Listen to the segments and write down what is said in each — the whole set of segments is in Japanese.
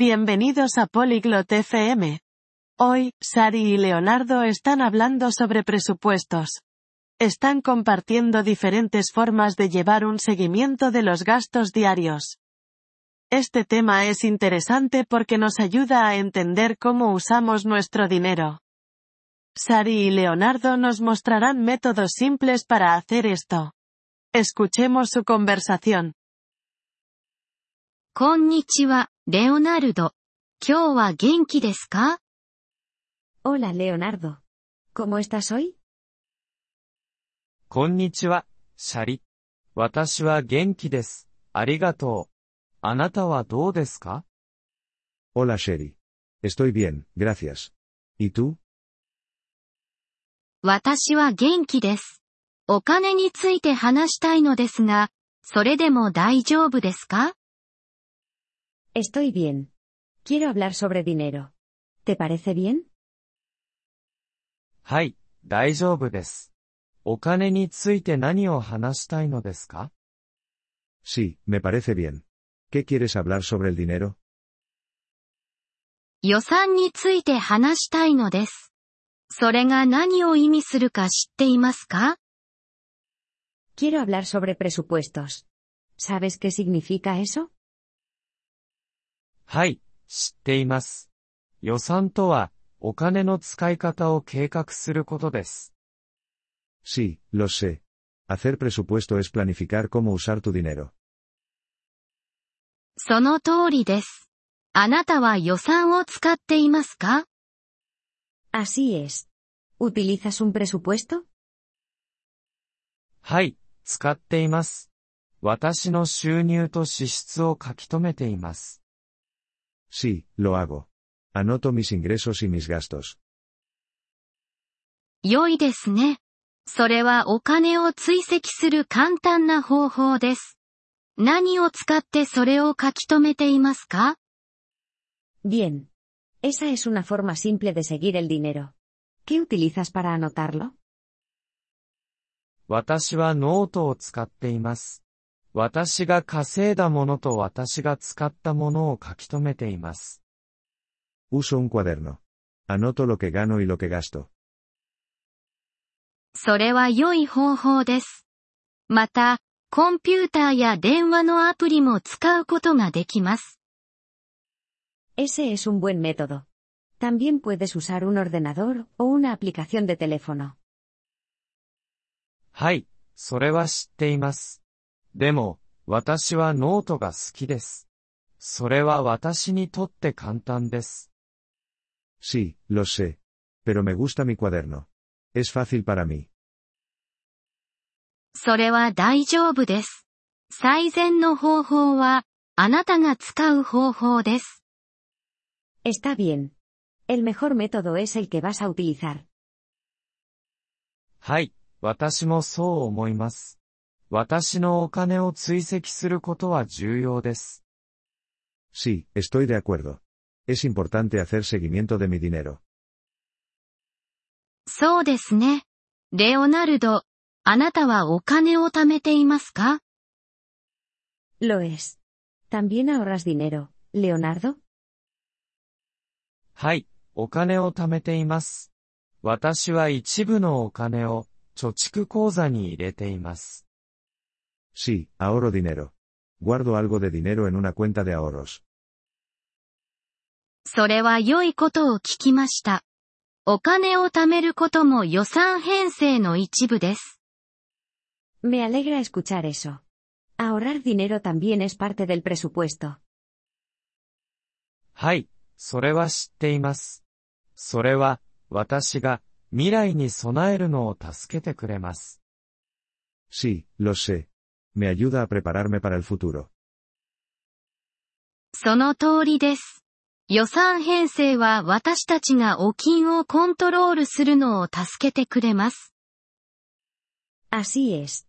Bienvenidos a Polyglot FM. Hoy, Sari y Leonardo están hablando sobre presupuestos. Están compartiendo diferentes formas de llevar un seguimiento de los gastos diarios. Este tema es interesante porque nos ayuda a entender cómo usamos nuestro dinero. Sari y Leonardo nos mostrarán métodos simples para hacer esto. Escuchemos su conversación. Konnichiwa. レオナルド。今日は元気ですか？Hola Leonardo. ¿Cómo estás hoy? こんにちは、シャリ。私は元気です。ありがとう。あなたはどうですか？Hola Sherry. Estoy bien, gracias. ¿Y tú? 私は元気です。お金について話したいのですが、それでも大丈夫ですか？Estoy bien. Quiero hablar sobre dinero. ¿Te parece bien? はい、大丈夫です。お金について何を話したいのですか Sí, me parece bien. ¿Qué quieres hablar sobre el dinero? 予算について話したいのです。それが何を意味するか知っていますか Quiero hablar sobre presupuestos. ¿Sabes qué significa eso? はい、知っています。予算とは、お金の使い方を計画することです。Sí, lo sé. Hacer presupuesto es planificar cómo usar tu dinero. その通りです。あなたは予算を使っていますか Así es. ¿Utilizas un presupuesto? はい、使っています。私の収入と支出を書き留めています。Sí, lo hago. Anoto mis ingresos y mis gastos. 良いですね。それはお金を追跡する簡単な方法です。何を使ってそれを書き留めていますか Bien. Esa es una forma simple de seguir el dinero. ¿Qué utilizas para anotarlo? 私はノートを使っています。 私が稼いだものと私が使ったものを書き留めています。Uso un cuaderno. Anoto lo que gano y lo que gasto. それは良い方法です。また、コンピューターや電話のアプリも使うことができます。Ese es un buen método. También puedes usar un ordenador o una aplicación de teléfono. はい、それは知っています。でも、私はノートが好きです。それは私にとって簡単です。Sí, lo sé. Pero me gusta mi cuaderno. Es fácil para mí. それは大丈夫です。最善の方法は、あなたが使う方法です。Está bien. El mejor método es el que vas a utilizar. はい、私もそう思います。私のお金を追跡することは重要です。Sí, estoy de acuerdo. Es importante hacer seguimiento de mi dinero. そうですね。レオナルド、あなたはお金を貯めていますか Lo es. ¿También ahorras dinero, Leonardo? はい、お金を貯めています。私は一部のお金を貯蓄口座に入れています。Sí, ahorro dinero. Guardo algo de dinero en una cuenta de ahorros. それは良いことを聞きました。お金を貯めることも予算編成の一部です。 Me alegra escuchar eso. Ahorrar dinero también es parte del presupuesto. はい、それは知っています。それは、私が未来に備えるのを助けてくれます。 Sí, lo sé. Me ayuda a prepararme para el futuro. その通りです。予算編成は私たちがお金をコントロールするのを助けてくれます。Así es.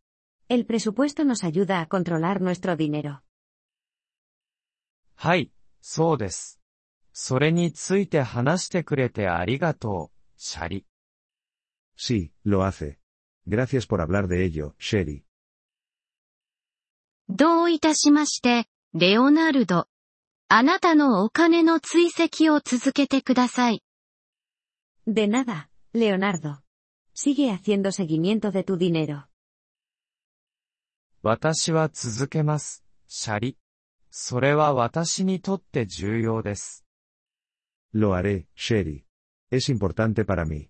El presupuesto nos ayuda a controlar nuestro dinero. はい、そうです。それについて話してくれてありがとう、シャリ。Sí, lo hace. Gracias por hablar de ello, Sherry. どういたしまして、レオナルド。あなたのお金の追跡を続けてください。De nada, Leonardo. Sigue haciendo seguimiento de tu dinero. 私は続けます、シャリ。それは私にとって重要です。Lo haré, Sherry. Es importante para mí.